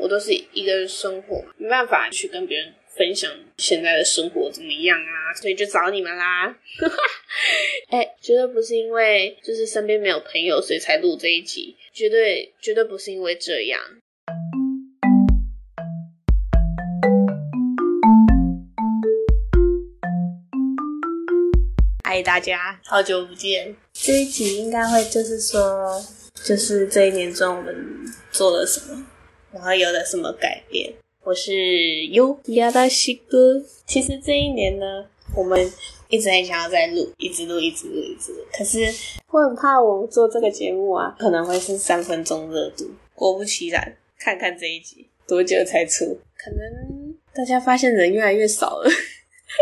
我都是一个人生活，没办法去跟别人分享现在的生活怎么样啊，所以就找你们啦。哎，绝对不是因为就是身边没有朋友，所以才录这一集，绝对绝对不是因为这样。嗨，大家，好久不见。这一集应该会就是说，就是这一年中我们做了什么。然后有了什么改变？我是优亚达西哥。其实这一年呢，我们一直很想要再录，一直录，一直录，一直录。可是我很怕我做这个节目啊，可能会是三分钟热度。果不其然，看看这一集多久才出？可能大家发现人越来越少了，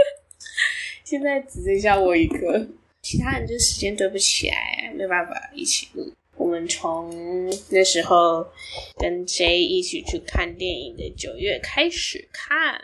现在只剩下我一个，其他人就时间对不起来，没办法一起录。从那时候跟 J 一起去看电影的九月开始看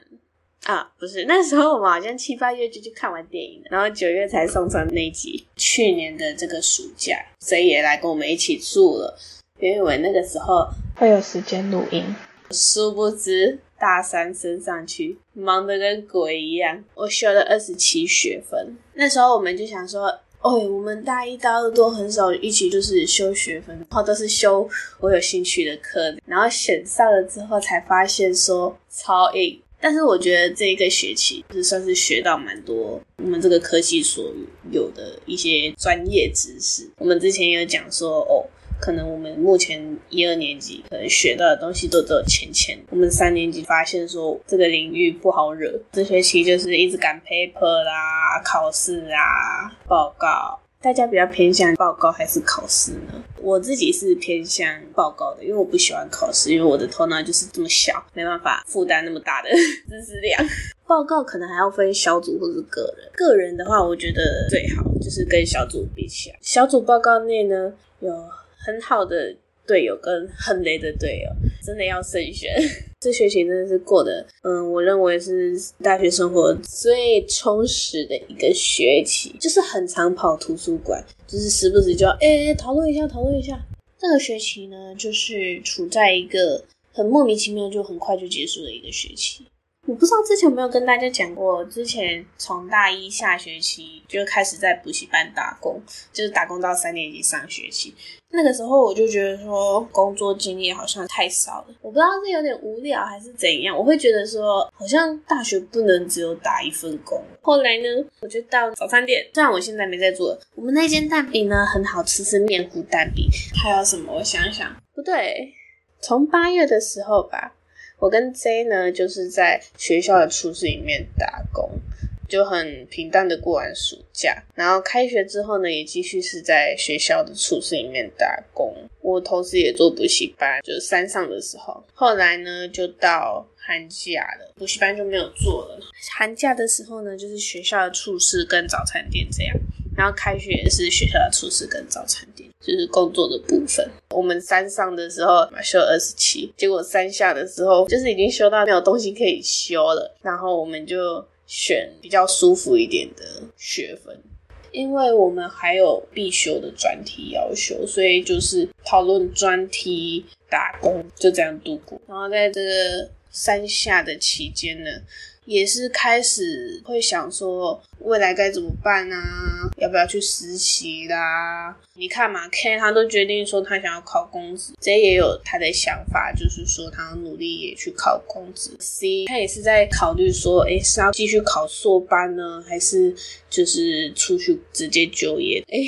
啊，不是那时候我们好像七八月就去看完电影了，然后九月才送上那集。去年的这个暑假，J 也来跟我们一起住了，因为我那个时候会有时间录音，殊不知大三升上去，忙得跟鬼一样。我修了二十七学分，那时候我们就想说。哦，我们大一、大二都很少一起就是修学分，然后都是修我有兴趣的课，然后选上了之后才发现说超硬。但是我觉得这一个学期就是算是学到蛮多我们这个科技所有的一些专业知识。我们之前有讲说哦。可能我们目前一二年级可能学到的东西都只有浅浅，我们三年级发现说这个领域不好惹，这学期就是一直赶 paper 啦、考试啊、报告。大家比较偏向报告还是考试呢？我自己是偏向报告的，因为我不喜欢考试，因为我的头脑就是这么小，没办法负担那么大的知识量。报告可能还要分小组或者个人，个人的话，我觉得最好就是跟小组比起来，小组报告内呢有。很好的队友跟很雷的队友，真的要慎选。这学期真的是过得，嗯，我认为是大学生活最充实的一个学期，就是很常跑图书馆，就是时不时就要哎讨论一下，讨论一下。这个学期呢，就是处在一个很莫名其妙就很快就结束的一个学期。我不知道之前有没有跟大家讲过，之前从大一下学期就开始在补习班打工，就是打工到三年级上学期。那个时候我就觉得说，工作经验好像太少了，我不知道是有点无聊还是怎样。我会觉得说，好像大学不能只有打一份工。后来呢，我就到早餐店，虽然我现在没在做，我们那间蛋饼呢很好吃，是面糊蛋饼。还有什么？我想想，不对，从八月的时候吧。我跟 J 呢，就是在学校的厨师里面打工，就很平淡的过完暑假。然后开学之后呢，也继续是在学校的厨师里面打工。我同时也做补习班，就是山上的时候。后来呢，就到寒假了，补习班就没有做了。寒假的时候呢，就是学校的厨师跟早餐店这样。然后开学也是学校的厨师跟早餐店，就是工作的部分。我们山上的时候修二十七，结果山下的时候就是已经修到没有东西可以修了，然后我们就选比较舒服一点的学分，因为我们还有必修的专题要修，所以就是讨论专题、打工，就这样度过。然后在这个山下的期间呢。也是开始会想说未来该怎么办啊？要不要去实习啦？你看嘛，K 他都决定说他想要考公职，J 也有他的想法，就是说他努力也去考公职。C 他也是在考虑说，哎，是要继续考硕班呢，还是就是出去直接就业？哎。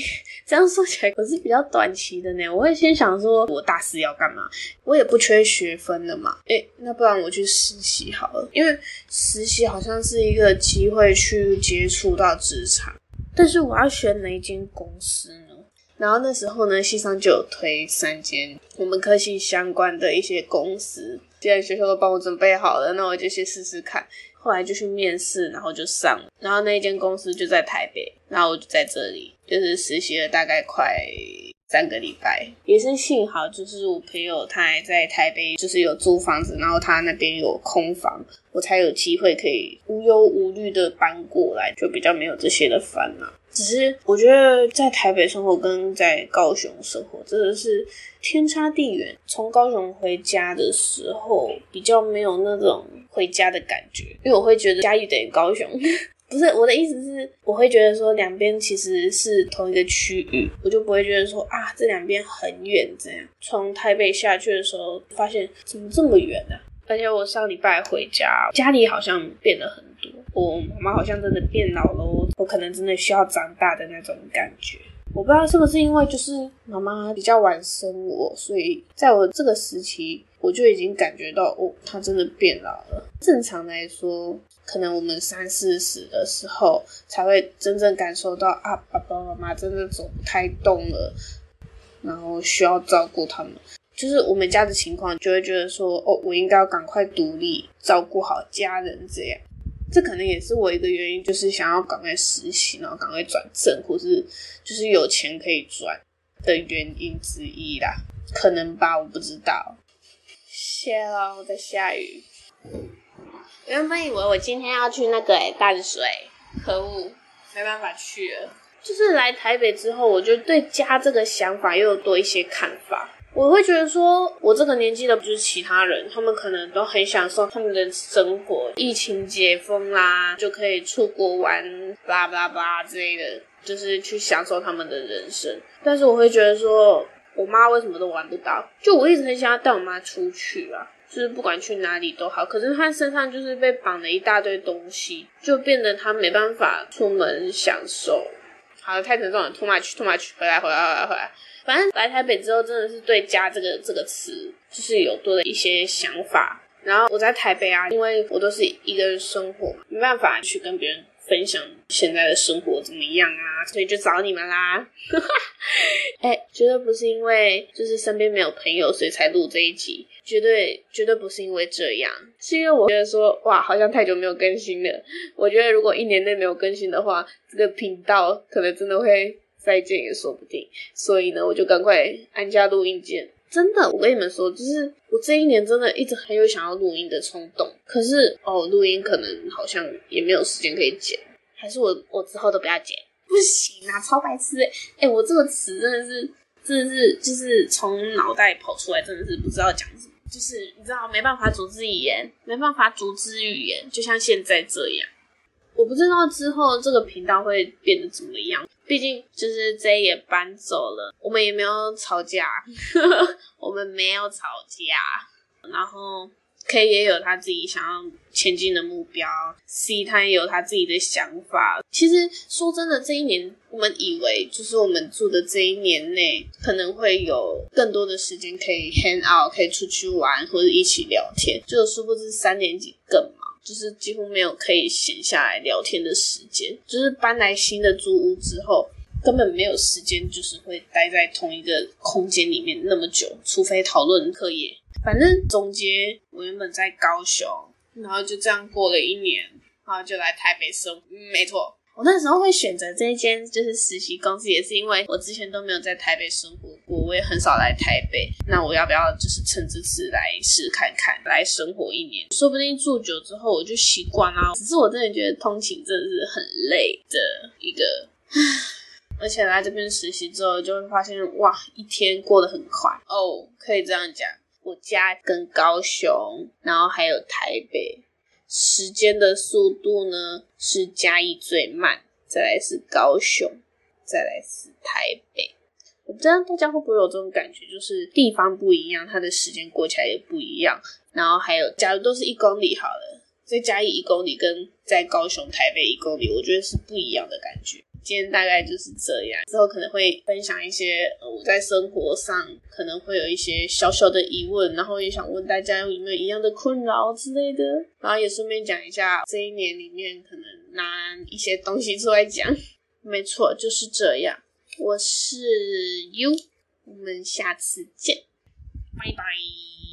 这样说起来，我是比较短期的呢。我会先想说，我大四要干嘛？我也不缺学分的嘛。诶，那不然我去实习好了，因为实习好像是一个机会去接触到职场。但是我要选哪一间公司呢？然后那时候呢，系上就有推三间我们科系相关的一些公司，既然学校都帮我准备好了，那我就去试试看。后来就去面试，然后就上了。然后那一间公司就在台北，然后我就在这里，就是实习了大概快三个礼拜。也是幸好，就是我朋友他还在台北，就是有租房子，然后他那边有空房，我才有机会可以无忧无虑的搬过来，就比较没有这些的烦恼。只是我觉得在台北生活跟在高雄生活真的是天差地远。从高雄回家的时候，比较没有那种回家的感觉，因为我会觉得嘉义等于高雄。不是我的意思是，我会觉得说两边其实是同一个区域，我就不会觉得说啊这两边很远这样。从台北下去的时候，发现怎么这么远呢？而且我上礼拜回家，家里好像变了很多，我妈妈好像真的变老了，我可能真的需要长大的那种感觉。我不知道是不是因为就是妈妈比较晚生我，所以在我这个时期，我就已经感觉到哦，他真的变老了。正常来说。可能我们三四十的时候才会真正感受到啊，爸爸妈妈真的走不太动了，然后需要照顾他们。就是我们家的情况，就会觉得说，哦，我应该要赶快独立，照顾好家人这样。这可能也是我一个原因，就是想要赶快实习，然后赶快转正，或是就是有钱可以赚的原因之一啦。可能吧，我不知道。谢了，在下雨。原本以为我今天要去那个诶淡水，可恶，没办法去了。就是来台北之后，我就对家这个想法又有多一些看法。我会觉得说，我这个年纪的，不是其他人，他们可能都很享受他们的生活，疫情解封啦，就可以出国玩，巴拉巴拉之类的，就是去享受他们的人生。但是我会觉得说，我妈为什么都玩不到？就我一直很想要带我妈出去啊。就是不管去哪里都好，可是她身上就是被绑了一大堆东西，就变得她没办法出门享受。好了，太沉重了，too much，too much，回来，回来，回来，回来。反正来台北之后，真的是对“家”这个这个词，就是有多了一些想法。然后我在台北啊，因为我都是一个人生活，没办法去跟别人。分享现在的生活怎么样啊？所以就找你们啦。哎，绝对不是因为就是身边没有朋友，所以才录这一集。绝对绝对不是因为这样，是因为我觉得说，哇，好像太久没有更新了。我觉得如果一年内没有更新的话，这个频道可能真的会再见也说不定。所以呢，我就赶快按下录音键。真的，我跟你们说，就是我这一年真的一直很有想要录音的冲动。可是哦，录音可能好像也没有时间可以剪，还是我我之后都不要剪？不行啊，超白痴！哎，我这个词真的是真的是就是从脑袋跑出来，真的是不知道讲什么，就是你知道没办法组织语言，没办法组织语言，就像现在这样。我不知道之后这个频道会变得怎么样，毕竟就是 J 也搬走了，我们也没有吵架，我们没有吵架，然后 K 也有他自己想要前进的目标，C 他也有他自己的想法。其实说真的，这一年我们以为就是我们住的这一年内可能会有更多的时间可以 hang out，可以出去玩或者一起聊天，就殊不知三年级更忙。就是几乎没有可以闲下来聊天的时间，就是搬来新的租屋之后，根本没有时间，就是会待在同一个空间里面那么久，除非讨论课业。反正总结，我原本在高雄，然后就这样过了一年，然后就来台北生，没错。我那时候会选择这一间就是实习公司，也是因为我之前都没有在台北生活过，我也很少来台北。那我要不要就是趁这次来试看看，来生活一年？说不定住久之后我就习惯啦。只是我真的觉得通勤真的是很累的一个，而且来这边实习之后就会发现，哇，一天过得很快哦，可以这样讲。我家跟高雄，然后还有台北。时间的速度呢是嘉义最慢，再来是高雄，再来是台北。我不知道大家会不会有这种感觉，就是地方不一样，它的时间过起来也不一样。然后还有，假如都是一公里好了，在嘉义一公里跟在高雄、台北一公里，我觉得是不一样的感觉。今天大概就是这样，之后可能会分享一些我在生活上可能会有一些小小的疑问，然后也想问大家有没有一样的困扰之类的，然后也顺便讲一下这一年里面可能拿一些东西出来讲。没错，就是这样。我是 U，我们下次见，拜拜。